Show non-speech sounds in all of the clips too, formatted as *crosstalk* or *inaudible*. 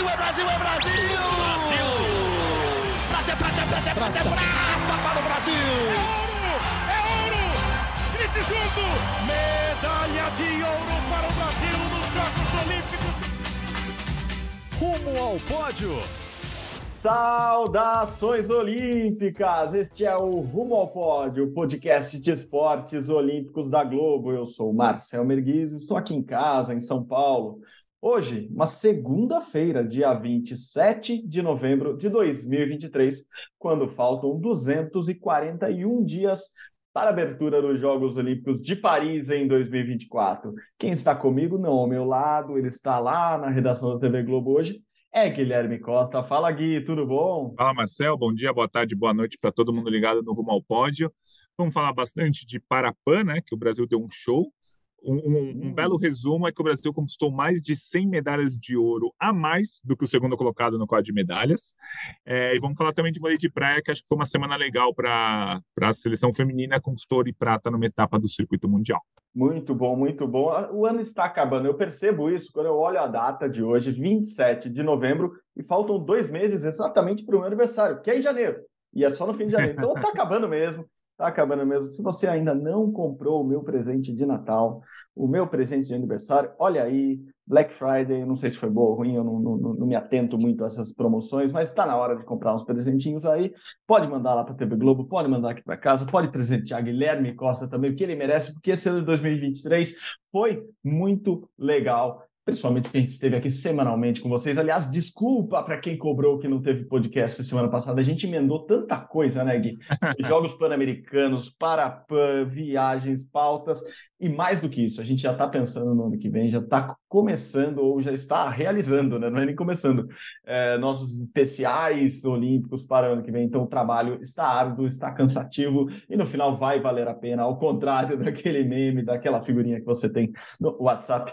Brasil, é Brasil, é Brasil! Brasil! Prata, prata, prata, prata, prata para o Brasil! É ouro! É ouro! Grite junto! Medalha de ouro para o Brasil nos Jogos Olímpicos! Rumo ao pódio! Saudações olímpicas! Este é o Rumo ao Pódio, o podcast de esportes olímpicos da Globo. Eu sou o Marcel Merguizo, estou aqui em casa, em São Paulo, Hoje, uma segunda-feira, dia 27 de novembro de 2023, quando faltam 241 dias para a abertura dos Jogos Olímpicos de Paris em 2024. Quem está comigo, não ao meu lado, ele está lá na redação da TV Globo hoje, é Guilherme Costa. Fala, Gui, tudo bom? Fala, Marcel. Bom dia, boa tarde, boa noite para todo mundo ligado no Rumo ao Pódio. Vamos falar bastante de Parapan, né? Que o Brasil deu um show um, um, um, belo resumo é que o Brasil conquistou mais de 100 medalhas de ouro a mais do que o segundo colocado no quadro de medalhas. É, e vamos falar também de vôlei de praia, que acho que foi uma semana legal para a seleção feminina, conquistou ouro e prata numa etapa do circuito mundial. Muito bom, muito bom. O ano está acabando. Eu percebo isso quando eu olho a data de hoje, 27 de novembro, e faltam dois meses exatamente para o meu aniversário, que é em janeiro. E é só no fim de janeiro. Então está *laughs* acabando mesmo. Está acabando mesmo. Se você ainda não comprou o meu presente de Natal, o meu presente de aniversário, olha aí, Black Friday, não sei se foi boa ou ruim, eu não, não, não me atento muito a essas promoções, mas está na hora de comprar uns presentinhos aí. Pode mandar lá para a TV Globo, pode mandar aqui para casa, pode presentear Guilherme Costa também, o que ele merece, porque esse ano de 2023 foi muito legal principalmente porque a gente esteve aqui semanalmente com vocês. Aliás, desculpa para quem cobrou que não teve podcast semana passada. A gente emendou tanta coisa, né, Gui? *laughs* Jogos Pan-Americanos, Parapan, viagens, pautas. E mais do que isso, a gente já está pensando no ano que vem, já está começando ou já está realizando, né? Não é nem começando, é, nossos especiais olímpicos para o ano que vem. Então, o trabalho está árduo, está cansativo e no final vai valer a pena, ao contrário *laughs* daquele meme, daquela figurinha que você tem no WhatsApp.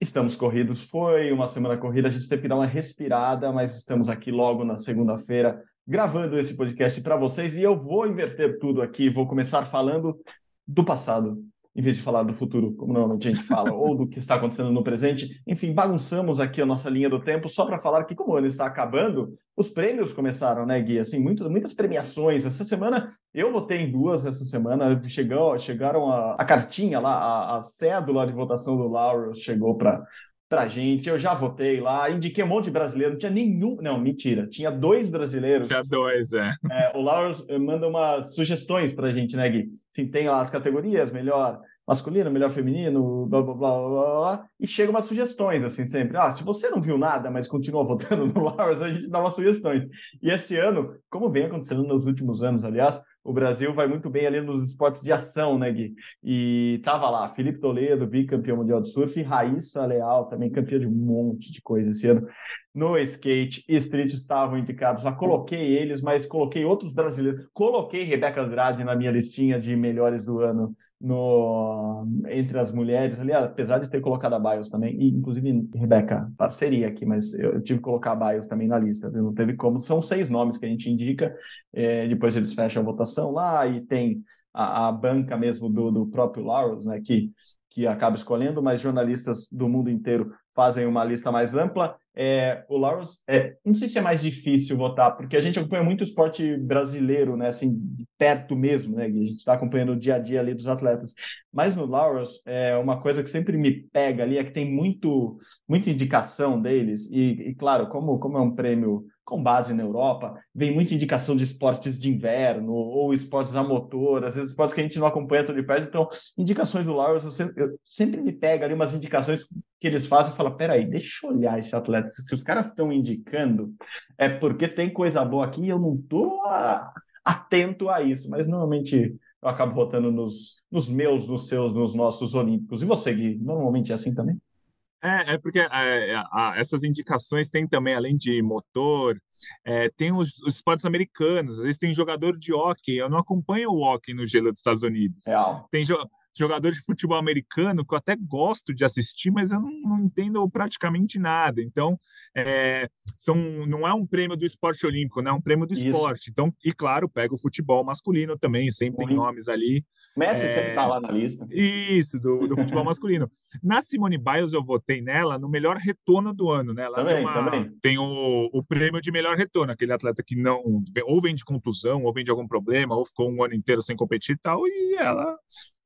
Estamos corridos, foi uma semana corrida, a gente teve que dar uma respirada, mas estamos aqui logo na segunda-feira gravando esse podcast para vocês e eu vou inverter tudo aqui, vou começar falando do passado, em vez de falar do futuro, como normalmente a gente fala, ou do que está acontecendo no presente. Enfim, bagunçamos aqui a nossa linha do tempo só para falar que, como o ano está acabando, os prêmios começaram, né, Gui? Assim, muito, muitas premiações. Essa semana, eu votei em duas essa semana, chegou, chegaram a, a cartinha lá, a, a cédula de votação do Lauro chegou para pra gente. Eu já votei lá, indiquei um monte de brasileiro, não tinha nenhum. Não, mentira, tinha dois brasileiros. Tinha dois, é. é o Lauro manda umas sugestões pra gente, né, Gui? Enfim, tem lá as categorias, melhor masculino, melhor feminino, blá, blá, blá, blá, blá, e chegam umas sugestões, assim, sempre. Ah, se você não viu nada, mas continua *laughs* votando no Lawrence, a gente dá umas sugestões. E esse ano, como vem acontecendo nos últimos anos, aliás, o Brasil vai muito bem ali nos esportes de ação, né, Gui? E tava lá, Felipe Toledo, bicampeão mundial de surf, Raíssa Leal, também campeã de um monte de coisa esse ano. No skate e street estavam indicados lá, coloquei eles, mas coloquei outros brasileiros. Coloquei Rebeca Andrade na minha listinha de melhores do ano no, entre as mulheres ali, apesar de ter colocado a Bios também, e inclusive, Rebeca, parceria aqui, mas eu tive que colocar a Bios também na lista, não teve como. São seis nomes que a gente indica, é, depois eles fecham a votação lá e tem a, a banca mesmo do, do próprio Laurels, né, que, que acaba escolhendo, mas jornalistas do mundo inteiro fazem uma lista mais ampla. É, o Laurels, é, não sei se é mais difícil votar, porque a gente acompanha muito o esporte brasileiro, né, assim, de perto mesmo, né, a gente está acompanhando o dia a dia ali dos atletas. Mas no Laurels, é, uma coisa que sempre me pega ali é que tem muito, muita indicação deles, e, e claro, como, como é um prêmio com base na Europa, vem muita indicação de esportes de inverno ou esportes a motor, às vezes esportes que a gente não acompanha tão de perto, então indicações do Laurels, eu sempre, eu sempre me pega ali umas indicações que eles fazem e fala, peraí, deixa eu olhar esse atleta, se os caras estão indicando, é porque tem coisa boa aqui e eu não estou atento a isso, mas normalmente eu acabo votando nos, nos meus, nos seus, nos nossos olímpicos. E você, Gui, normalmente é assim também? É, é porque é, é essas indicações têm também, além de motor, é, tem os, os, esportes americanos, às vezes tem jogador de hockey, eu não acompanho o hockey no gelo dos Estados Unidos. Real. Tem, jogadores de futebol americano que eu até gosto de assistir, mas eu não, não entendo praticamente nada. Então, é, são, não é um prêmio do esporte olímpico, né? É um prêmio do Isso. esporte. Então, e claro, pega o futebol masculino também, sempre tem nomes ali. Messi é, sempre está lá na lista. Isso, do, do futebol *laughs* masculino. Na Simone Biles, eu votei nela no melhor retorno do ano, né? Ela também, tem, uma, tem o, o prêmio de melhor retorno, aquele atleta que não ou vem de contusão, ou vem de algum problema, ou ficou um ano inteiro sem competir e tal, e ela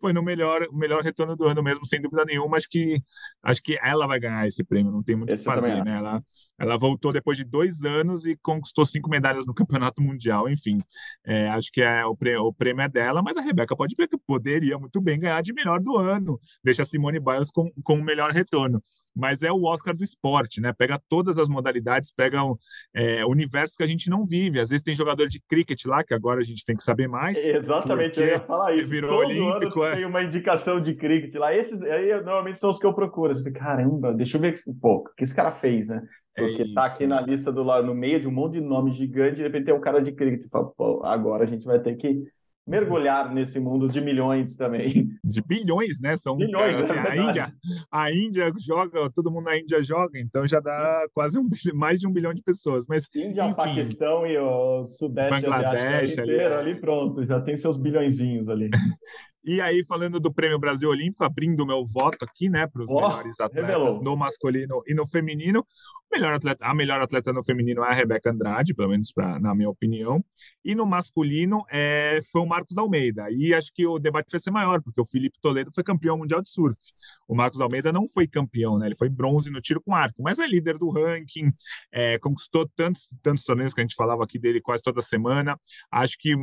foi no melhor, melhor retorno do ano mesmo, sem dúvida nenhuma. Acho que, acho que ela vai ganhar esse prêmio, não tem muito o que fazer, né? Ela, ela voltou depois de dois anos e conquistou cinco medalhas no Campeonato Mundial, enfim. É, acho que é, o, prêmio, o prêmio é dela, mas a Rebeca pode ver que poderia muito bem ganhar de melhor do ano. Deixa a Simone Biles com, com o melhor retorno mas é o Oscar do esporte, né? Pega todas as modalidades, pega o é, universo que a gente não vive. Às vezes tem jogador de cricket lá, que agora a gente tem que saber mais. Exatamente, eu ia falar isso. Virou Todo olímpico. Ano é. Tem uma indicação de cricket lá. Esses aí normalmente são os que eu procuro. Você fica, caramba, deixa eu ver que, pô, o que esse cara fez, né? É Porque é tá aqui na lista do lado, no meio de um monte de nome gigante, de repente tem um cara de cricket. Fala, pô, agora a gente vai ter que mergulhar nesse mundo de milhões também. De bilhões, né? São bilhões, assim, é a Índia, a Índia joga, todo mundo na Índia joga, então já dá quase um, mais de um bilhão de pessoas. Mas Índia, enfim, Paquistão e o Sudeste Asiático ali, inteiro, ali, ali pronto, já tem seus bilhõezinhos ali. *laughs* E aí, falando do Prêmio Brasil Olímpico, abrindo meu voto aqui, né, para os oh, melhores atletas revelou. no masculino e no feminino. O melhor atleta, a melhor atleta no feminino é a Rebeca Andrade, pelo menos pra, na minha opinião. E no masculino é, foi o Marcos da Almeida. E acho que o debate vai ser maior, porque o Felipe Toledo foi campeão mundial de surf. O Marcos da Almeida não foi campeão, né? Ele foi bronze no tiro com arco, mas é líder do ranking, é, conquistou tantos, tantos torneios que a gente falava aqui dele quase toda semana. Acho que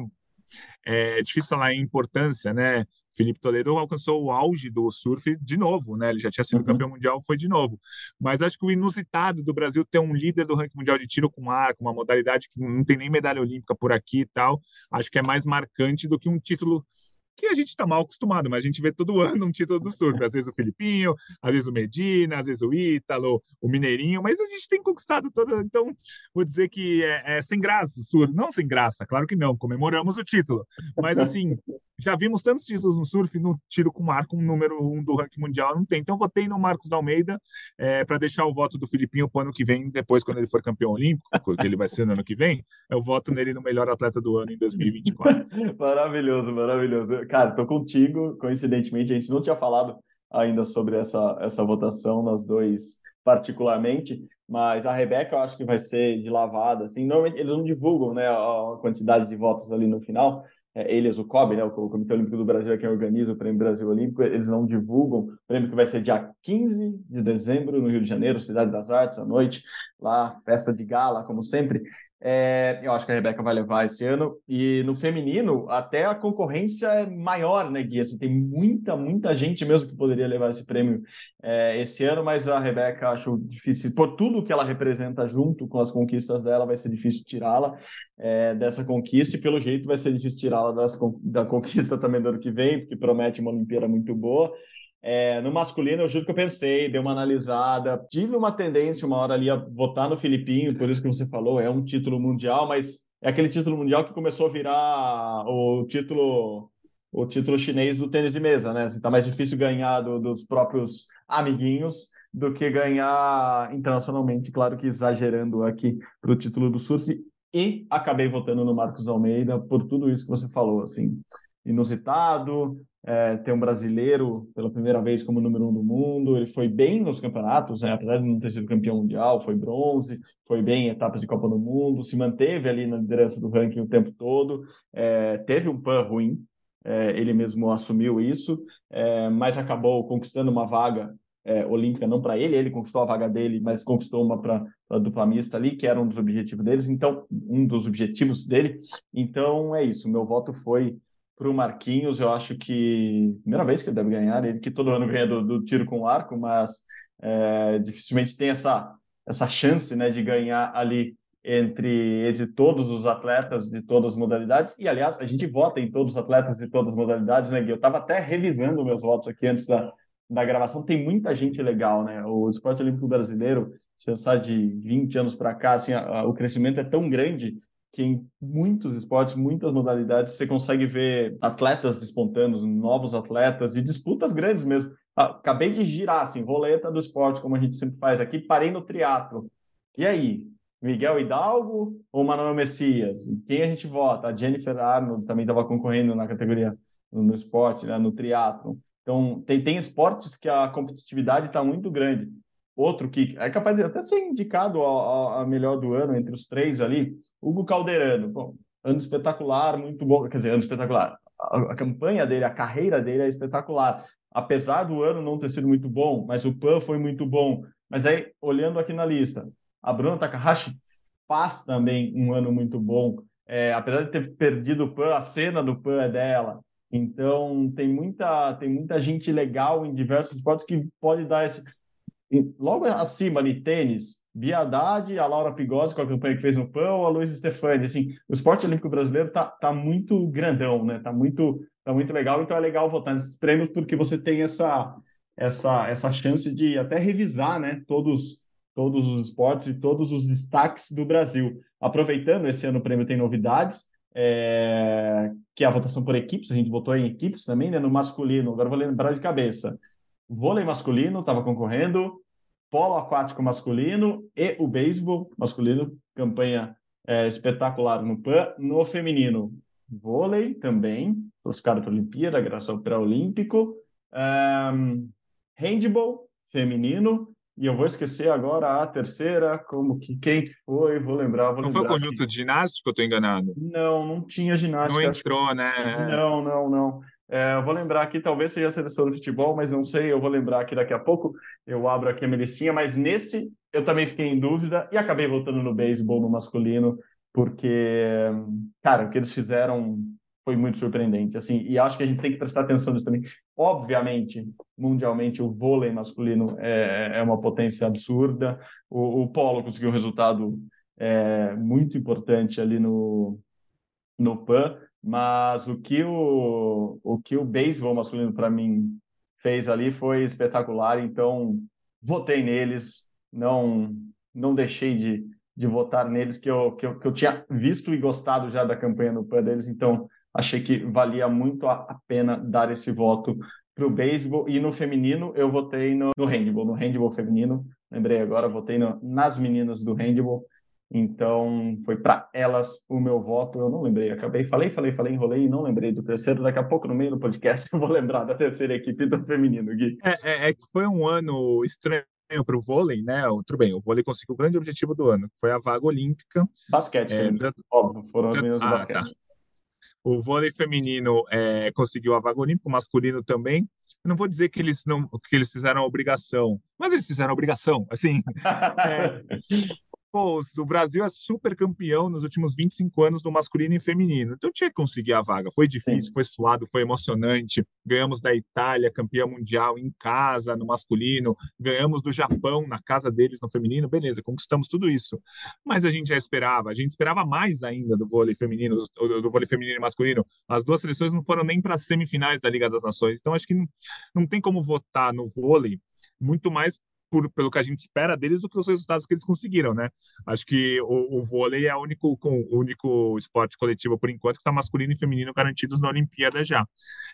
é difícil falar em importância, né? Felipe Toledo alcançou o auge do surf de novo, né? Ele já tinha sido uhum. campeão mundial, foi de novo. Mas acho que o inusitado do Brasil ter um líder do ranking mundial de tiro com arco, uma modalidade que não tem nem medalha olímpica por aqui e tal, acho que é mais marcante do que um título que a gente está mal acostumado, mas a gente vê todo *laughs* ano um título do surf. Às vezes o Filipinho, às vezes o Medina, às vezes o Ítalo, o Mineirinho, mas a gente tem conquistado todo. Então, vou dizer que é, é sem graça o surf. Não sem graça, claro que não, comemoramos o título. Mas assim, já vimos tantos títulos no surf, no tiro com arco, um número um do ranking mundial, não tem. Então, votei no Marcos da Almeida é, para deixar o voto do Filipinho para o ano que vem, depois, quando ele for campeão olímpico, que ele vai ser no ano que vem, eu voto nele no melhor atleta do ano em 2024. *laughs* maravilhoso, maravilhoso. Cara, tô contigo. Coincidentemente, a gente não tinha falado ainda sobre essa, essa votação, nós dois particularmente, mas a Rebeca eu acho que vai ser de lavada, assim, normalmente eles não divulgam, né, a quantidade de votos ali no final, é, eles, o COB, né, o Comitê Olímpico do Brasil, é quem organiza o Prêmio Brasil Olímpico, eles não divulgam. O prêmio que vai ser dia 15 de dezembro, no Rio de Janeiro, Cidade das Artes, à noite, lá, festa de gala, como sempre. É, eu acho que a Rebeca vai levar esse ano. E no feminino, até a concorrência é maior, né, Gui? Assim, tem muita, muita gente mesmo que poderia levar esse prêmio é, esse ano, mas a Rebeca acho difícil, por tudo que ela representa junto com as conquistas dela, vai ser difícil tirá-la é, dessa conquista, e pelo jeito vai ser difícil tirá-la da conquista também do ano que vem, porque promete uma Olimpíada muito boa. É, no masculino, eu juro que eu pensei, dei uma analisada, tive uma tendência uma hora ali a votar no Filipinho, por isso que você falou, é um título mundial, mas é aquele título mundial que começou a virar o título o título chinês do tênis de mesa, né? Assim, tá mais difícil ganhar do, dos próprios amiguinhos do que ganhar internacionalmente, claro que exagerando aqui para o título do surf, e acabei votando no Marcos Almeida por tudo isso que você falou, assim, inusitado, é, ter um brasileiro pela primeira vez como número um do mundo. Ele foi bem nos campeonatos, né? apesar de não ter sido campeão mundial, foi bronze, foi bem em etapas de Copa do Mundo, se manteve ali na liderança do ranking o tempo todo. É, teve um pan ruim, é, ele mesmo assumiu isso, é, mas acabou conquistando uma vaga é, olímpica, não para ele, ele conquistou a vaga dele, mas conquistou uma para a dupla mista ali, que era um dos objetivos deles, então, um dos objetivos dele. Então, é isso, meu voto foi para o Marquinhos, eu acho que primeira vez que ele deve ganhar, ele que todo ano ganha do, do tiro com arco, mas é, dificilmente tem essa, essa chance né, de ganhar ali entre, entre todos os atletas de todas as modalidades. E, aliás, a gente vota em todos os atletas de todas as modalidades, né, Gui? Eu estava até revisando meus votos aqui antes da, da gravação. Tem muita gente legal, né? O esporte olímpico brasileiro, se pensar de 20 anos para cá, assim, a, a, o crescimento é tão grande que em muitos esportes, muitas modalidades, você consegue ver atletas despontando, novos atletas e disputas grandes mesmo. Ah, acabei de girar, assim, roleta do esporte, como a gente sempre faz aqui, parei no triatlo. E aí? Miguel Hidalgo ou Manuel Messias? Quem a gente vota? A Jennifer Arnold também estava concorrendo na categoria no, esporte, né, no triatlo. Então, tem, tem esportes que a competitividade está muito grande. Outro que é capaz de até ser indicado a, a, melhor do ano entre os três ali, Hugo Calderano. Bom, ano espetacular, muito bom. Quer dizer, ano espetacular. A, a, campanha dele, a carreira dele é espetacular. Apesar do ano não ter sido muito bom, mas o PAN foi muito bom. Mas aí, olhando aqui na lista, a Bruna Takahashi faz também um ano muito bom. É, apesar de ter perdido o PAN, a cena do PAN é dela. Então, tem muita, tem muita gente legal em diversos esportes que pode dar esse, logo acima de tênis, Bia Haddad, a Laura Pigosi com a campanha que fez no PAN, a Luiz Stefani, assim, o esporte olímpico brasileiro tá, tá muito grandão, né? Tá muito, tá muito legal, então é legal votar nesses prêmios porque você tem essa, essa, essa chance de até revisar, né? Todos, todos os esportes e todos os destaques do Brasil. Aproveitando, esse ano o prêmio tem novidades, é, que é a votação por equipes, a gente votou em equipes também, né? No masculino, agora vou lembrar de cabeça vôlei masculino estava concorrendo, polo aquático masculino e o beisebol masculino, campanha é, espetacular no PAN. No feminino, vôlei também, classificado para a Olimpíada, graças ao pré-olímpico. Um, handball feminino, e eu vou esquecer agora a terceira, como que quem foi, vou lembrar. Vou não lembrar foi o conjunto de ginástica, eu estou enganado? Não, não tinha ginástica. Não entrou, que... né? Não, não, não. É, eu vou lembrar aqui, talvez seja a seleção do futebol, mas não sei, eu vou lembrar aqui daqui a pouco. Eu abro aqui a minha listinha, mas nesse eu também fiquei em dúvida e acabei voltando no beisebol, no masculino, porque, cara, o que eles fizeram foi muito surpreendente, assim, e acho que a gente tem que prestar atenção nisso também. Obviamente, mundialmente, o vôlei masculino é, é uma potência absurda, o, o polo conseguiu um resultado é, muito importante ali no, no PAN, mas o que o, o que o beisebol masculino para mim fez ali foi espetacular, então votei neles, não não deixei de, de votar neles que eu, que eu, que eu tinha visto e gostado já da campanha no PAN deles, então achei que valia muito a, pena dar esse voto para o beisebol. E no feminino eu votei no, no handball, no handball feminino, lembrei agora, votei no, nas meninas do handball, então, foi para elas o meu voto. Eu não lembrei, acabei, falei, falei, falei, enrolei e não lembrei do terceiro. Daqui a pouco, no meio do podcast, *laughs* eu vou lembrar da terceira equipe do feminino, Gui. É, é, é que foi um ano estranho para o vôlei, né? Tudo bem, o vôlei conseguiu o grande objetivo do ano, que foi a vaga olímpica. Basquete, é, tanto, óbvio, foram do ah, basquete. Tá. O vôlei feminino é, conseguiu a vaga olímpica, o masculino também. Eu não vou dizer que eles não que eles fizeram a obrigação, mas eles fizeram a obrigação. Assim, *laughs* é, pô, o Brasil é super campeão nos últimos 25 anos do masculino e feminino. Então tinha que conseguir a vaga. Foi difícil, Sim. foi suado, foi emocionante. Ganhamos da Itália, campeã mundial em casa no masculino, ganhamos do Japão na casa deles no feminino. Beleza, conquistamos tudo isso. Mas a gente já esperava, a gente esperava mais ainda do vôlei feminino, do, do vôlei feminino e masculino. As duas seleções não foram nem para as semifinais da Liga das Nações. Então acho que não, não tem como votar no vôlei muito mais por, pelo que a gente espera deles do que os resultados que eles conseguiram, né? Acho que o, o vôlei é o único, com, o único esporte coletivo, por enquanto, que está masculino e feminino garantidos na Olimpíada já.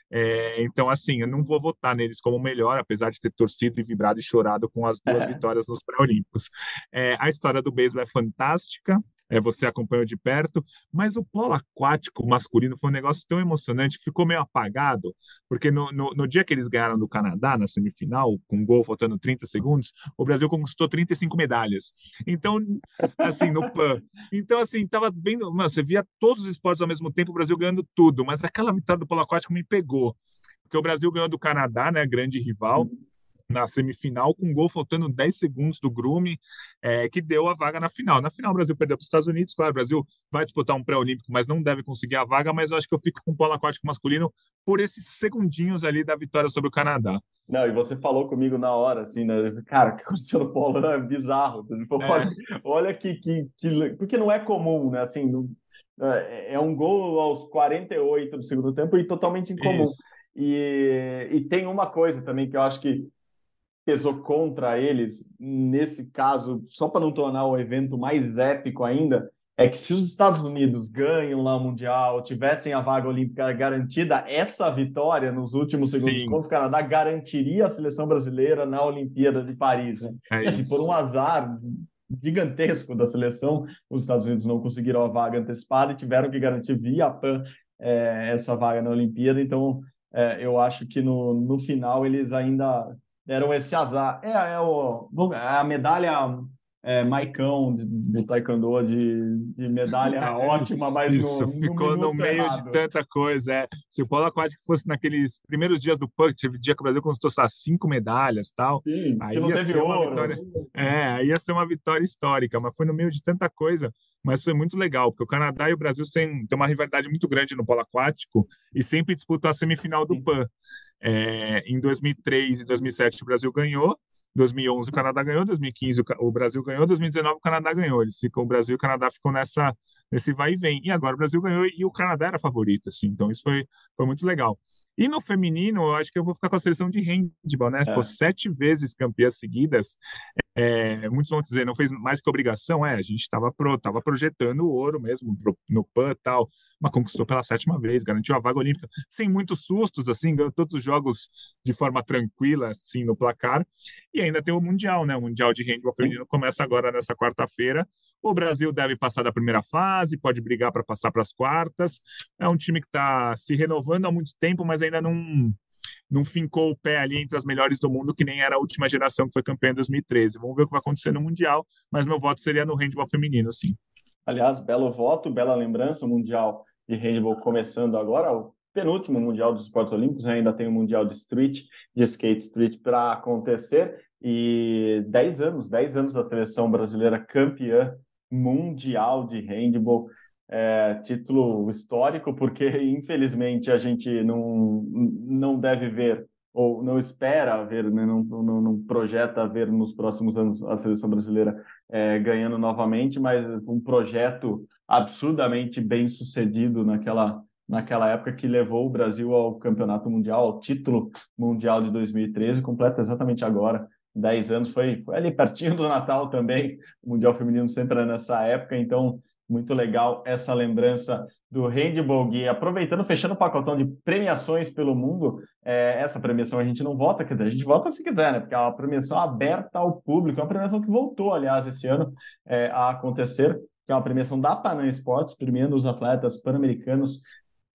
É, então, assim, eu não vou votar neles como melhor, apesar de ter torcido e vibrado e chorado com as duas é. vitórias nos pré-olímpicos. É, a história do beisebol é fantástica é, você acompanhou de perto, mas o polo aquático masculino foi um negócio tão emocionante, ficou meio apagado, porque no, no, no dia que eles ganharam do Canadá, na semifinal, com um gol faltando 30 segundos, o Brasil conquistou 35 medalhas. Então, assim, no PAN. Então, assim, tava vendo, mano, você via todos os esportes ao mesmo tempo, o Brasil ganhando tudo, mas aquela vitória do polo aquático me pegou, porque o Brasil ganhou do Canadá, né, grande rival, na semifinal, com um gol faltando 10 segundos do Grume, é, que deu a vaga na final. Na final, o Brasil perdeu para os Estados Unidos, claro, o Brasil vai disputar um pré-olímpico, mas não deve conseguir a vaga, mas eu acho que eu fico com o polo aquático masculino por esses segundinhos ali da vitória sobre o Canadá. Não, e você falou comigo na hora, assim, né? Cara, o que aconteceu no polo é bizarro. É. Olha que, que, que... Porque não é comum, né? Assim, não... é, é um gol aos 48 do segundo tempo e totalmente incomum. E, e tem uma coisa também que eu acho que pesou contra eles, nesse caso, só para não tornar o evento mais épico ainda, é que se os Estados Unidos ganham lá o Mundial, tivessem a vaga olímpica garantida, essa vitória nos últimos segundos Sim. contra o Canadá garantiria a seleção brasileira na Olimpíada de Paris. Né? É assim, por um azar gigantesco da seleção, os Estados Unidos não conseguiram a vaga antecipada e tiveram que garantir via PAN é, essa vaga na Olimpíada. Então, é, eu acho que no, no final eles ainda deram esse azar. É, é, o, é a medalha é, Maicão de taekwondo de, de medalha *laughs* ótima, mas Isso, no, ficou no, meio errado. de tanta coisa. É. Se o polo aquático fosse naqueles primeiros dias do PUC, teve dia que o Brasil conquistou lá, cinco medalhas tal. Sim, aí não teve ouro. Vitória, é, aí ia ser uma vitória histórica, mas foi no meio de tanta coisa. Mas foi muito legal, porque o Canadá e o Brasil têm, têm uma rivalidade muito grande no polo aquático e sempre disputam a semifinal do PAN. É, em 2003 e 2007 o Brasil ganhou, 2011 o Canadá ganhou, 2015 o Brasil ganhou, 2019 o Canadá ganhou. Eles ficam, o Brasil e o Canadá ficam nessa nesse vai e vem. E agora o Brasil ganhou e o Canadá era favorito, assim. Então isso foi, foi muito legal. E no feminino, eu acho que eu vou ficar com a seleção de handball, né? É. Pô, sete vezes campeãs seguidas. É, muitos vão dizer, não fez mais que obrigação. É, a gente estava pro, tava projetando o ouro mesmo pro, no PAN e tal mas conquistou pela sétima vez, garantiu a vaga olímpica, sem muitos sustos, assim, ganhou todos os jogos de forma tranquila, assim, no placar. E ainda tem o Mundial, né? O Mundial de Handball Feminino começa agora nessa quarta-feira. O Brasil deve passar da primeira fase, pode brigar para passar para as quartas. É um time que está se renovando há muito tempo, mas ainda não não fincou o pé ali entre as melhores do mundo, que nem era a última geração que foi campeã em 2013. Vamos ver o que vai acontecer no Mundial, mas meu voto seria no handball feminino, sim. Aliás, belo voto, bela lembrança, o Mundial de handball começando agora, o penúltimo Mundial dos Esportes Olímpicos, né? ainda tem o Mundial de Street, de Skate Street para acontecer, e 10 anos, 10 anos da seleção brasileira campeã mundial de handball, é, título histórico, porque *laughs* infelizmente a gente não, não deve ver ou não espera ver, né, não, não, não, projeta ver nos próximos anos a seleção brasileira é, ganhando novamente, mas um projeto absurdamente bem sucedido naquela, naquela época que levou o Brasil ao campeonato mundial, ao título mundial de 2013, completa exatamente agora. 10 anos, foi, foi ali pertinho do Natal também, o Mundial Feminino sempre nessa época, então muito legal essa lembrança do Handball Gui. Aproveitando, fechando o pacotão de premiações pelo mundo, é, essa premiação a gente não vota, quer dizer, a gente vota se quiser, né? Porque é uma premiação aberta ao público, é uma premiação que voltou, aliás, esse ano é, a acontecer, que é uma premiação da Panam Esportes, premiando os atletas pan-americanos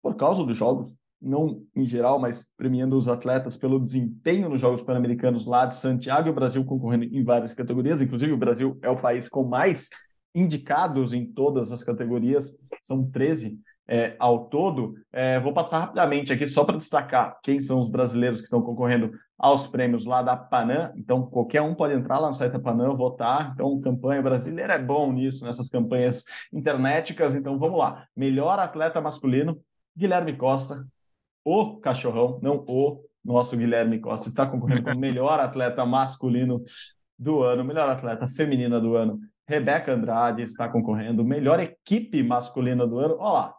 por causa dos jogos, não em geral, mas premiando os atletas pelo desempenho nos Jogos Pan-Americanos lá de Santiago e o Brasil concorrendo em várias categorias, inclusive o Brasil é o país com mais indicados em todas as categorias, são 13 é, ao todo. É, vou passar rapidamente aqui só para destacar quem são os brasileiros que estão concorrendo aos prêmios lá da Panam. Então, qualquer um pode entrar lá no site da Panam, votar. Então, campanha brasileira é bom nisso, nessas campanhas internéticas. Então, vamos lá. Melhor atleta masculino, Guilherme Costa, o cachorrão, não o nosso Guilherme Costa, está concorrendo como melhor atleta masculino do ano, melhor atleta feminina do ano, Rebeca Andrade está concorrendo, melhor equipe masculina do ano. Olha lá,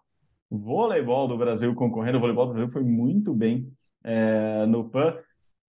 voleibol do Brasil concorrendo. O voleibol do Brasil foi muito bem é, no PAN.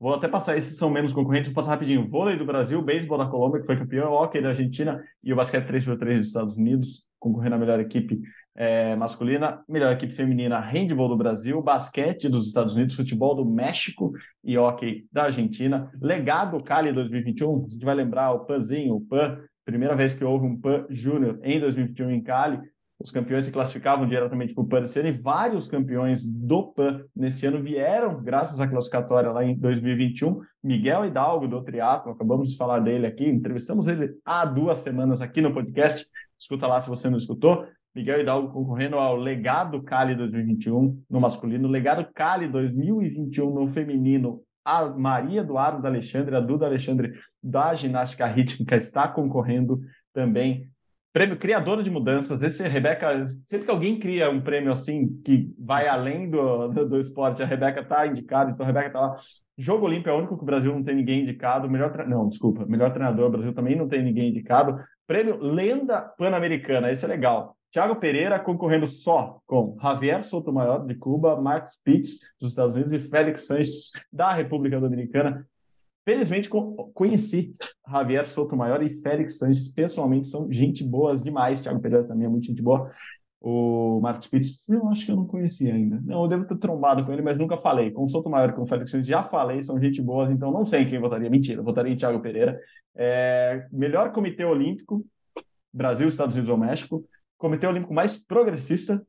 Vou até passar esses são menos concorrentes, vou passar rapidinho. Vôlei do Brasil, beisebol da Colômbia, que foi campeão, hockey da Argentina e o basquete 3x3 dos Estados Unidos, concorrendo à melhor equipe é, masculina, melhor equipe feminina, handball do Brasil, basquete dos Estados Unidos, futebol do México e hockey da Argentina. Legado Cali 2021, a gente vai lembrar o PANzinho, o PAN primeira vez que houve um PAN Júnior em 2021 em Cali, os campeões se classificavam diretamente para o PAN esse ano e vários campeões do PAN nesse ano vieram graças à classificatória lá em 2021. Miguel Hidalgo do Triatlo, acabamos de falar dele aqui, entrevistamos ele há duas semanas aqui no podcast. Escuta lá se você não escutou. Miguel Hidalgo concorrendo ao Legado Cali 2021 no masculino, Legado Cali 2021 no feminino a Maria Eduardo da Alexandre, a Duda Alexandre da ginástica rítmica está concorrendo também. Prêmio Criadora de Mudanças. Esse Rebeca, sempre que alguém cria um prêmio assim que vai além do, do, do esporte, a Rebeca está indicada, então a Rebeca está lá. Jogo Olímpico é o único que o Brasil não tem ninguém indicado. Melhor tre... Não, desculpa, melhor treinador, o Brasil também não tem ninguém indicado. Prêmio Lenda Pan-Americana, esse é legal. Thiago Pereira concorrendo só com Javier Sotomayor, de Cuba, Marcos Pitts, dos Estados Unidos, e Félix Sanches, da República Dominicana. Felizmente conheci Javier Sotomayor e Félix Sanches pessoalmente, são gente boas demais. Thiago Pereira também é muito gente boa. O Marcos Pitts, eu acho que eu não conhecia ainda. Não, eu devo ter trombado com ele, mas nunca falei. Com o Sotomayor e com o Félix Sanches já falei, são gente boas, então não sei em quem votaria. Mentira, votaria em Thiago Pereira. É, melhor comitê olímpico, Brasil, Estados Unidos ou México. Comitê olímpico mais progressista,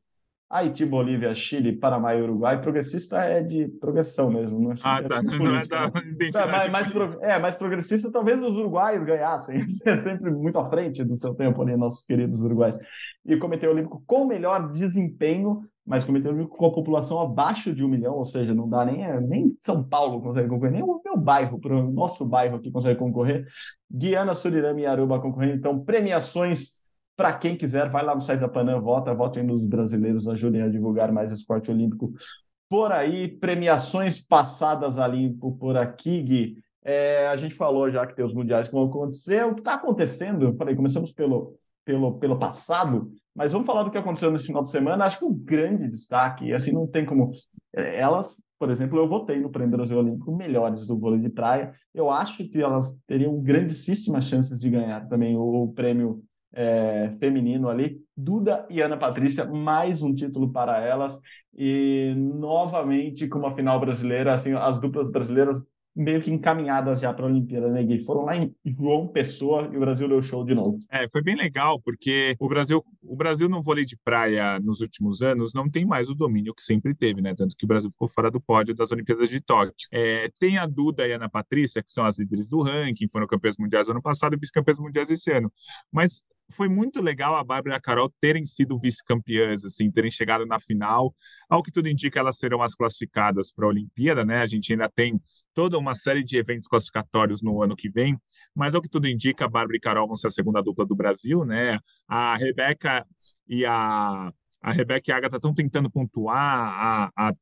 Haiti, Bolívia, Chile, Paraná e Uruguai. Progressista é de progressão mesmo. Não ah, tá. Não, *laughs* não é da né? identidade. É mais, pro... é, mais progressista, talvez os uruguaios ganhassem. *laughs* É sempre muito à frente do seu tempo ali, nossos queridos uruguaios. E o Comitê Olímpico com melhor desempenho, mas o Comitê Olímpico com a população abaixo de um milhão, ou seja, não dá nem, nem São Paulo consegue concorrer, nem o meu bairro, o nosso bairro aqui consegue concorrer. Guiana, Suriname e Aruba concorrendo. Então, premiações para quem quiser, vai lá no site da Panam, vota, votem nos brasileiros, ajudem a divulgar mais esporte olímpico por aí. Premiações passadas a limpo por aqui, Gui. É, a gente falou já que tem os mundiais que vão acontecer. O que está acontecendo? Falei, começamos pelo, pelo, pelo passado, mas vamos falar do que aconteceu nesse final de semana. Acho que um grande destaque, assim, não tem como. É, elas, por exemplo, eu votei no Prêmio Brasil Olímpico melhores do vôlei de praia. Eu acho que elas teriam grandíssimas chances de ganhar também o, o prêmio é, feminino ali. Duda e Ana Patrícia, mais um título para elas. E novamente, com uma final brasileira, assim, as duplas brasileiras meio que encaminhadas já para a Olimpíada, né, Gui? Foram lá em João Pessoa e o Brasil deu show de novo. É, foi bem legal, porque o Brasil, o Brasil no vôlei de praia nos últimos anos não tem mais o domínio que sempre teve, né? Tanto que o Brasil ficou fora do pódio das Olimpíadas de Tóquio. É, tem a Duda e a Ana Patrícia, que são as líderes do ranking, foram campeãs mundiais ano passado e vice-campeãs mundiais esse ano. Mas foi muito legal a Bárbara e a Carol terem sido vice-campeãs, assim, terem chegado na final. Ao que tudo indica, elas serão as classificadas para a Olimpíada, né? A gente ainda tem toda uma série de eventos classificatórios no ano que vem, mas ao que tudo indica, a Bárbara e a Carol vão ser a segunda dupla do Brasil, né? A Rebeca e a a Rebeca e a Agatha estão tentando pontuar, a, a,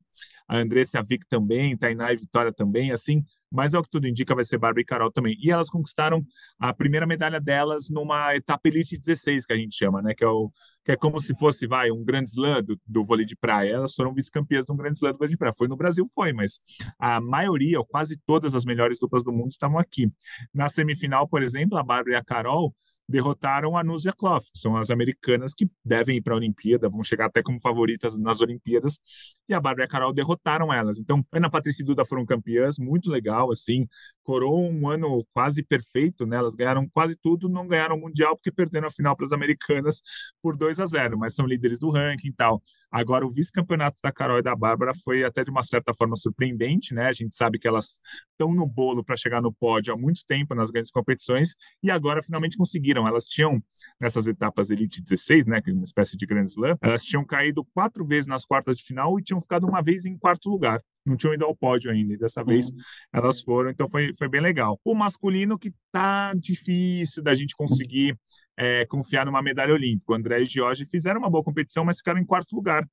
a Andressa e a Vic também, Tainá e Vitória também, assim, mas ao que tudo indica vai ser Bárbara e Carol também. E elas conquistaram a primeira medalha delas numa etapa Elite 16, que a gente chama, né? Que é, o, que é como se fosse, vai, um grande slam do, do vôlei de praia. Elas foram vice-campeãs de um grande slam do vôlei de praia. Foi no Brasil, foi, mas a maioria, ou quase todas as melhores duplas do mundo estavam aqui. Na semifinal, por exemplo, a Bárbara e a Carol derrotaram a Nuzia Clough, que são as americanas que devem ir para a Olimpíada, vão chegar até como favoritas nas Olimpíadas, e a Bárbara e a Carol derrotaram elas. Então, Ana Patrícia e Duda foram campeãs, muito legal, assim, coroou um ano quase perfeito, né? Elas ganharam quase tudo, não ganharam o Mundial porque perderam a final para as americanas por 2 a 0, mas são líderes do ranking e tal. Agora, o vice-campeonato da Carol e da Bárbara foi até de uma certa forma surpreendente, né? A gente sabe que elas estão no bolo para chegar no pódio há muito tempo nas grandes competições e agora finalmente conseguiram. Elas tinham, nessas etapas Elite 16, né? Que é uma espécie de Grand Slam, elas tinham caído quatro vezes nas quartas de final e tinham ficado uma vez em quarto lugar não tinham ido ao pódio ainda, e dessa vez uhum. elas foram, então foi, foi bem legal. O masculino que tá difícil da gente conseguir é, confiar numa medalha olímpica. O André e o Jorge fizeram uma boa competição, mas ficaram em quarto lugar.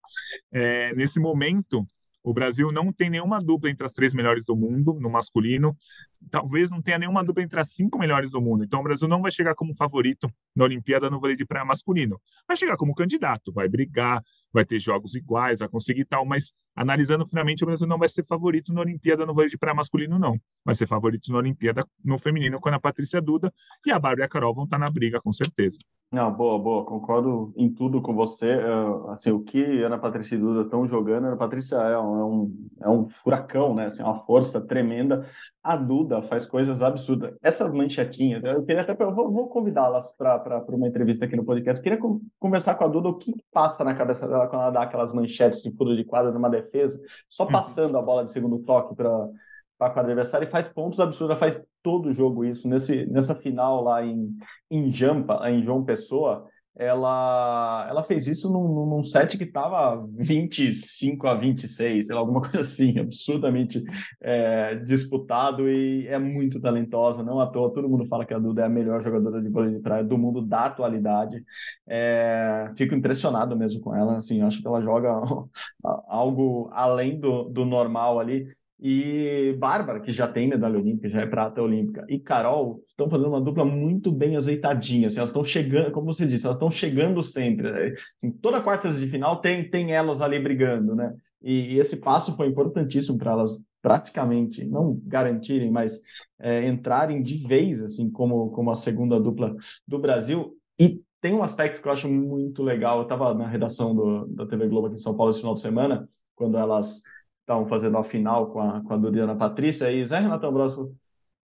É, nesse momento, o Brasil não tem nenhuma dupla entre as três melhores do mundo no masculino. Talvez não tenha nenhuma dupla entre as cinco melhores do mundo. Então o Brasil não vai chegar como favorito na Olimpíada no vôlei de praia masculino. Vai chegar como candidato, vai brigar, vai ter jogos iguais, vai conseguir tal, mas analisando finalmente o Brasil não vai ser favorito na Olimpíada no vôlei de masculino não. Vai ser favorito na Olimpíada no feminino quando a Patrícia Duda e a Bárbara e a Carol vão estar na briga com certeza. Não, boa, boa, concordo em tudo com você. Uh, assim, o que Ana Patrícia e Duda estão jogando, a Ana Patrícia é um, é um, é furacão, né? Assim, é uma força tremenda. A Duda faz coisas absurdas. Essas manchetinhas, eu queria até, eu vou, vou convidá-las para uma entrevista aqui no podcast. Eu queria conversar com a Duda o que passa na cabeça dela quando ela dá aquelas manchetes de furo de quadra numa defesa, só uhum. passando a bola de segundo toque para a adversária e faz pontos absurdos, faz todo o jogo isso. Nesse, nessa final lá em, em Jampa, em João Pessoa, ela, ela fez isso num, num set que estava 25 a 26, sei lá, alguma *laughs* coisa assim, absurdamente é, disputado e é muito talentosa, não à toa, todo mundo fala que a Duda é a melhor jogadora de vôlei de praia do mundo da atualidade. É, fico impressionado mesmo com ela, assim, acho que ela joga *laughs* algo além do, do normal ali. E Bárbara, que já tem medalha olímpica, já é prata olímpica, e Carol estão fazendo uma dupla muito bem azeitadinha. Assim, elas estão chegando, como você disse, elas estão chegando sempre. Né? Assim, toda quarta de final tem, tem elas ali brigando, né? E, e esse passo foi importantíssimo para elas praticamente, não garantirem, mas é, entrarem de vez, assim, como, como a segunda dupla do Brasil. E tem um aspecto que eu acho muito legal. Eu estava na redação do, da TV Globo aqui em São Paulo esse final de semana, quando elas estavam fazendo a final com a, com a Doriana Patrícia, e Zé Renato Ambrosio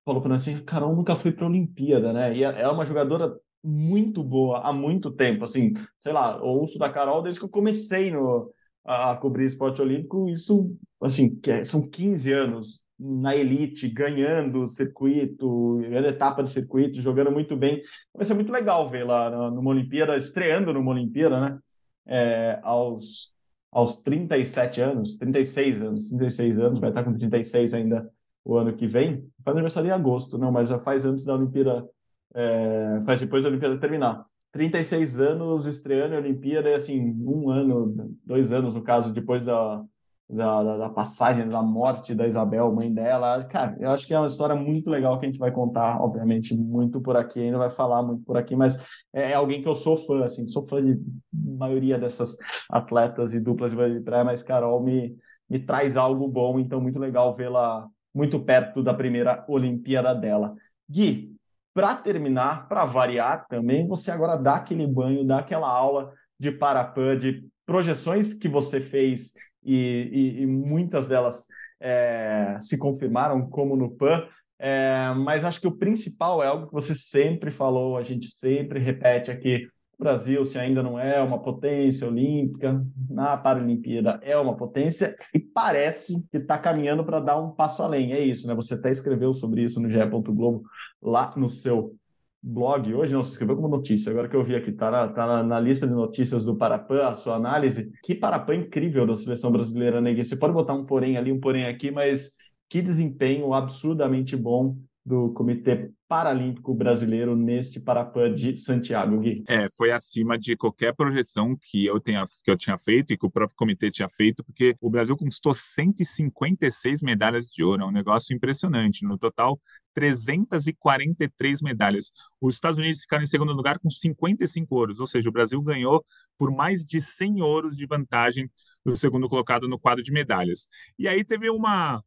falou para mim assim, Carol nunca foi para a Olimpíada, né? E é, é uma jogadora muito boa há muito tempo, assim, sei lá, ouço da Carol desde que eu comecei no, a, a cobrir esporte olímpico, isso, assim, é, são 15 anos na elite, ganhando circuito, ganhando etapa de circuito, jogando muito bem. Vai ser muito legal vê-la numa Olimpíada, estreando numa Olimpíada, né? É, aos, aos 37 anos, 36 anos, 36 anos, vai estar com 36 ainda o ano que vem. Faz aniversário em agosto, não, mas já faz antes da Olimpíada, é, faz depois da Olimpíada terminar. 36 anos estreando a Olimpíada, e assim, um ano, dois anos, no caso, depois da, da, da, passagem, da morte da Isabel, mãe dela. Cara, eu acho que é uma história muito legal que a gente vai contar, obviamente, muito por aqui, ainda vai falar muito por aqui, mas é, é alguém que eu sou fã, assim, sou fã de maioria dessas atletas e duplas de praia, mas Carol me, me traz algo bom, então muito legal vê-la muito perto da primeira Olimpíada dela. Gui, para terminar, para variar também, você agora dá aquele banho, dá aquela aula de Parapan, de projeções que você fez e, e, e muitas delas é, se confirmaram, como no PAN. É, mas acho que o principal é algo que você sempre falou, a gente sempre repete aqui. O Brasil, se ainda não é uma potência olímpica, na Paralimpíada é uma potência e parece que está caminhando para dar um passo além. É isso, né? Você até escreveu sobre isso no GE. Globo, lá no seu blog hoje, não, se escreveu como notícia, agora que eu vi aqui, tá na, tá na, lista de notícias do Parapan, a sua análise. Que Parapan incrível da seleção brasileira, né? Você pode botar um porém ali, um porém aqui, mas que desempenho absurdamente bom do Comitê Paralímpico Brasileiro neste Parapan de Santiago, Gui. É, foi acima de qualquer projeção que eu, tenha, que eu tinha feito e que o próprio comitê tinha feito, porque o Brasil conquistou 156 medalhas de ouro, é um negócio impressionante. No total, 343 medalhas. Os Estados Unidos ficaram em segundo lugar com 55 ouros, ou seja, o Brasil ganhou por mais de 100 ouros de vantagem do segundo colocado no quadro de medalhas. E aí teve uma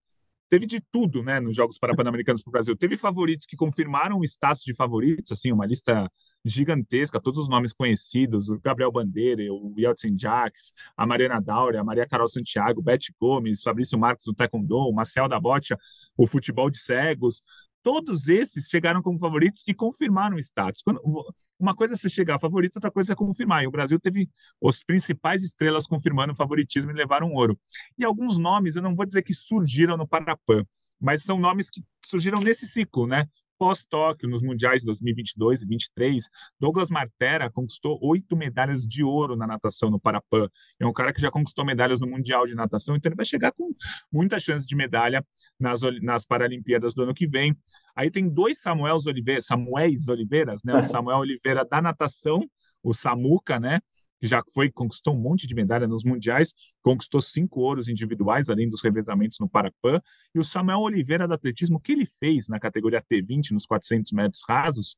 teve de tudo, né, nos Jogos Pan-Americanos para o Brasil. Teve favoritos que confirmaram o status de favoritos, assim, uma lista gigantesca, todos os nomes conhecidos, o Gabriel Bandeira, o Yeltsin Jacques, a Mariana Daura, a Maria Carol Santiago, Beth Gomes, Fabrício Marques do Taekwondo, o Marcel da Botia, o futebol de cegos, todos esses chegaram como favoritos e confirmaram o status. Quando, uma coisa é você chegar favorito, outra coisa é confirmar. E o Brasil teve os principais estrelas confirmando o favoritismo e levaram ouro. E alguns nomes, eu não vou dizer que surgiram no Parapan, mas são nomes que surgiram nesse ciclo, né? pós-Tóquio, nos Mundiais de 2022 e 2023, Douglas Martera conquistou oito medalhas de ouro na natação no Parapan. É um cara que já conquistou medalhas no Mundial de Natação, então ele vai chegar com muita chance de medalha nas, nas Paralimpíadas do ano que vem. Aí tem dois Samuels Oliveira, Samuéis Oliveiras, né? O Samuel Oliveira da natação, o Samuca, né? Já foi conquistou um monte de medalha nos mundiais, conquistou cinco ouros individuais, além dos revezamentos no Parapan, e o Samuel Oliveira do atletismo, que ele fez na categoria T20, nos 400 metros rasos,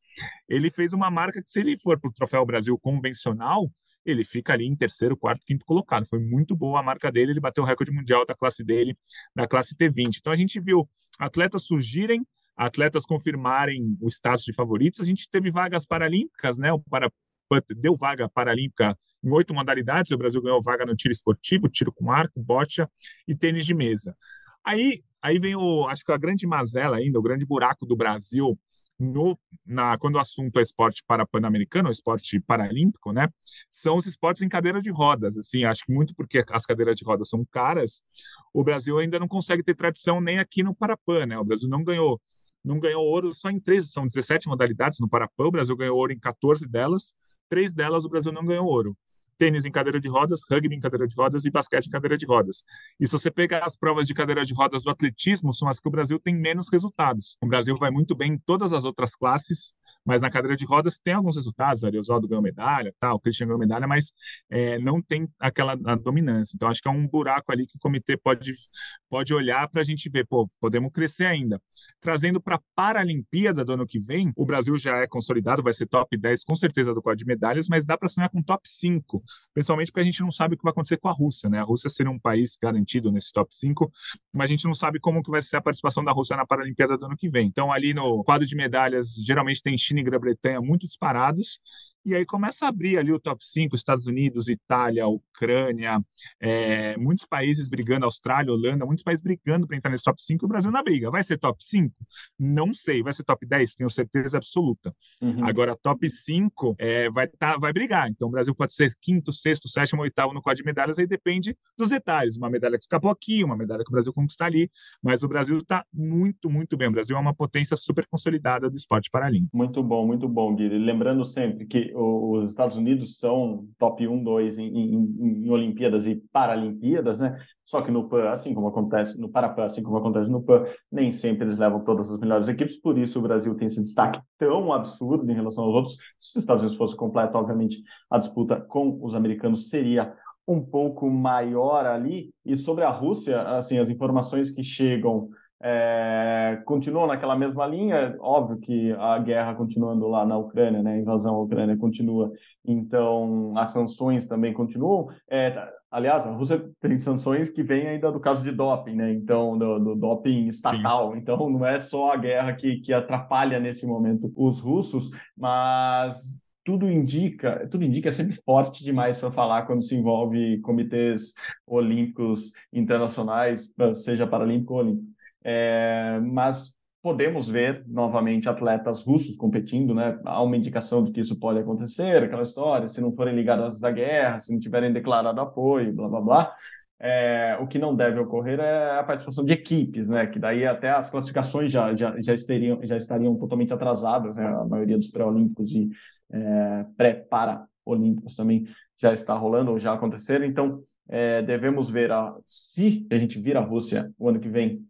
ele fez uma marca que se ele for para o Troféu Brasil convencional, ele fica ali em terceiro, quarto, quinto colocado. Foi muito boa a marca dele, ele bateu o recorde mundial da classe dele, da classe T20. Então a gente viu atletas surgirem, atletas confirmarem o status de favoritos. A gente teve vagas paralímpicas, né? O deu vaga paralímpica em oito modalidades. O Brasil ganhou vaga no tiro esportivo, tiro com arco, bocha e tênis de mesa. Aí, aí vem o, acho que a grande mazela ainda, o grande buraco do Brasil no, na, quando o assunto é esporte para pan-americano, esporte paralímpico, né? São os esportes em cadeira de rodas. Assim, acho que muito porque as cadeiras de rodas são caras, o Brasil ainda não consegue ter tradição nem aqui no Parapan, né? O Brasil não ganhou não ganhou ouro só em três, são 17 modalidades no Parapan, o Brasil ganhou ouro em 14 delas, Três delas o Brasil não ganhou ouro. Tênis em cadeira de rodas, rugby em cadeira de rodas e basquete em cadeira de rodas. E se você pegar as provas de cadeira de rodas do atletismo, são as que o Brasil tem menos resultados. O Brasil vai muito bem em todas as outras classes, Mas na cadeira de rodas tem alguns resultados, o Ariosaldo ganhou medalha, tal, o Christian ganhou medalha, mas é, não tem aquela dominância. Então acho que é um buraco ali que o comitê pode, pode olhar para a gente ver, pô, podemos crescer ainda. Trazendo para a Paralimpíada do ano que vem, o Brasil já é consolidado, vai ser top 10 com certeza do quadro de medalhas, mas dá para sonhar com top 5, principalmente porque a gente não sabe o que vai acontecer com a Rússia, né? A Rússia seria um país garantido nesse top 5, mas a gente não sabe como que vai ser a participação da Rússia na Paralimpíada do ano que vem. Então ali no quadro de medalhas, geralmente tem China e Grã-Bretanha muito disparados, e aí começa a abrir ali o top 5, Estados Unidos, Itália, Ucrânia, é, muitos países brigando, Austrália, Holanda, muitos países brigando para entrar nesse top 5, o Brasil na briga. Vai ser top 5? Não sei. Vai ser top 10? Tenho certeza absoluta. Uhum. Agora, top 5 é, vai, tá, vai brigar. Então, o Brasil pode ser quinto, sexto, sétimo, oitavo no quadro de medalhas, aí depende dos detalhes. Uma medalha que escapou aqui, uma medalha que o Brasil conquista ali, mas o Brasil está muito, muito bem. O Brasil é uma potência super consolidada do esporte paralímpico. Muito bom, muito bom, Guilherme. Lembrando sempre que os Estados Unidos são top 1, 2 em, em, em Olimpíadas e Paralimpíadas, né? Só que no PAN, assim como acontece no Parapan, assim como acontece no PAN, nem sempre eles levam todas as melhores equipes, por isso o Brasil tem esse destaque tão absurdo em relação aos outros. Se os Estados Unidos fosse completo, obviamente a disputa com os americanos seria um pouco maior ali. E sobre a Rússia, assim, as informações que chegam é, continuam naquela mesma linha. Óbvio que a guerra continuando lá na Ucrânia, né, a invasão à Ucrânia continua, então as sanções também continuam. É, aliás, a Rússia *laughs* tem sanções que vêm ainda do caso de doping, né? Então, do, do doping estatal. Sim. Então, não é só a guerra que, que atrapalha nesse momento os russos, mas tudo indica, tudo indica é sempre forte demais para falar quando se envolve comitês olímpicos internacionais, seja paralímpico ou olímpico. É, mas podemos ver novamente atletas russos competindo, né? Há uma indicação de que isso pode acontecer, aquela história, se não forem ligados da guerra, se não tiverem declarado apoio, blá blá blá. É, o que não deve ocorrer é a participação de equipes, né? Que daí até as classificações já, já, já, estariam, já estariam totalmente atrasadas, né? A maioria dos pré-olímpicos e é, pré-para-olímpicos também já está rolando ou já aconteceram. Então, é, devemos ver a, se a gente vir a Rússia o ano que vem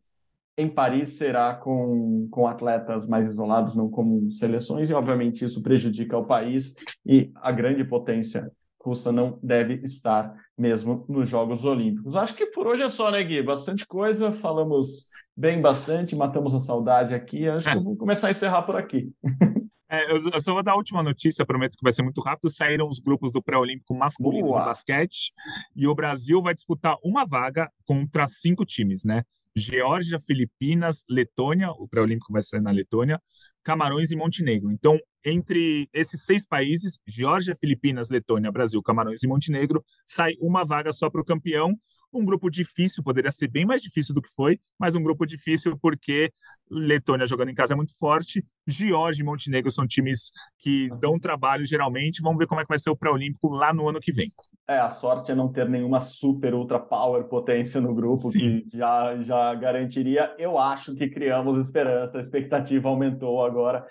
em Paris será com, com atletas mais isolados, não como seleções, e obviamente isso prejudica o país e a grande potência russa não deve estar mesmo nos Jogos Olímpicos. Acho que por hoje é só, né, Gui? Bastante coisa, falamos bem bastante, matamos a saudade aqui. Acho que eu vou começar a encerrar por aqui. *laughs* É, eu, só vou dar a última notícia, prometo que vai ser muito rápido. Saíram os grupos do pré-olímpico masculino Boa. de basquete e o Brasil vai disputar uma vaga contra cinco times, né? Geórgia, Filipinas, Letônia, o pré-olímpico vai ser na Letônia, Camarões e Montenegro. Então, entre esses seis países, Geórgia, Filipinas, Letônia, Brasil, Camarões e Montenegro, sai uma vaga só para o campeão. Um grupo difícil, poderia ser bem mais difícil do que foi, mas um grupo difícil porque Letônia jogando em casa é muito forte, Geórgia e Montenegro são times que dão trabalho geralmente. Vamos ver como é que vai ser o pré-olímpico lá no ano que vem. É, a sorte é não ter nenhuma super ultra power potência no grupo Sim. que já, já garantiria. Eu acho que criamos esperança, a expectativa aumentou agora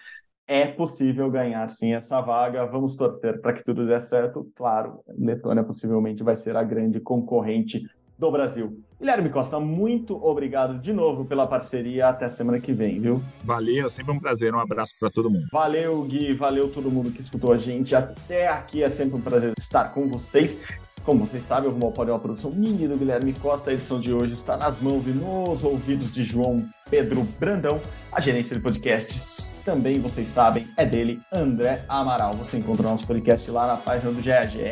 é possível ganhar sim essa vaga. Vamos torcer para que tudo dê certo. Claro, Letônia possivelmente vai ser a grande concorrente do Brasil. Guilherme Costa, muito obrigado de novo pela parceria. Até semana que vem, viu? Valeu, sempre um prazer. Um abraço para todo mundo. Valeu, Gui. Valeu todo mundo que escutou a gente. Até aqui é sempre um prazer estar com vocês. Como vocês sabem, o Rumo Pode é uma produção mini do Guilherme Costa. A edição de hoje está nas mãos e nos ouvidos de João Pedro Brandão. A gerência de podcasts também, vocês sabem, é dele, André Amaral. Você encontra o nosso podcast lá na página do GAGE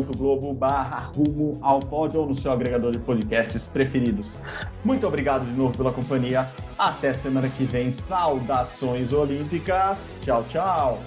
globo barra rumo ao pódio ou no seu agregador de podcasts preferidos. Muito obrigado de novo pela companhia. Até semana que vem. Saudações olímpicas. Tchau, tchau.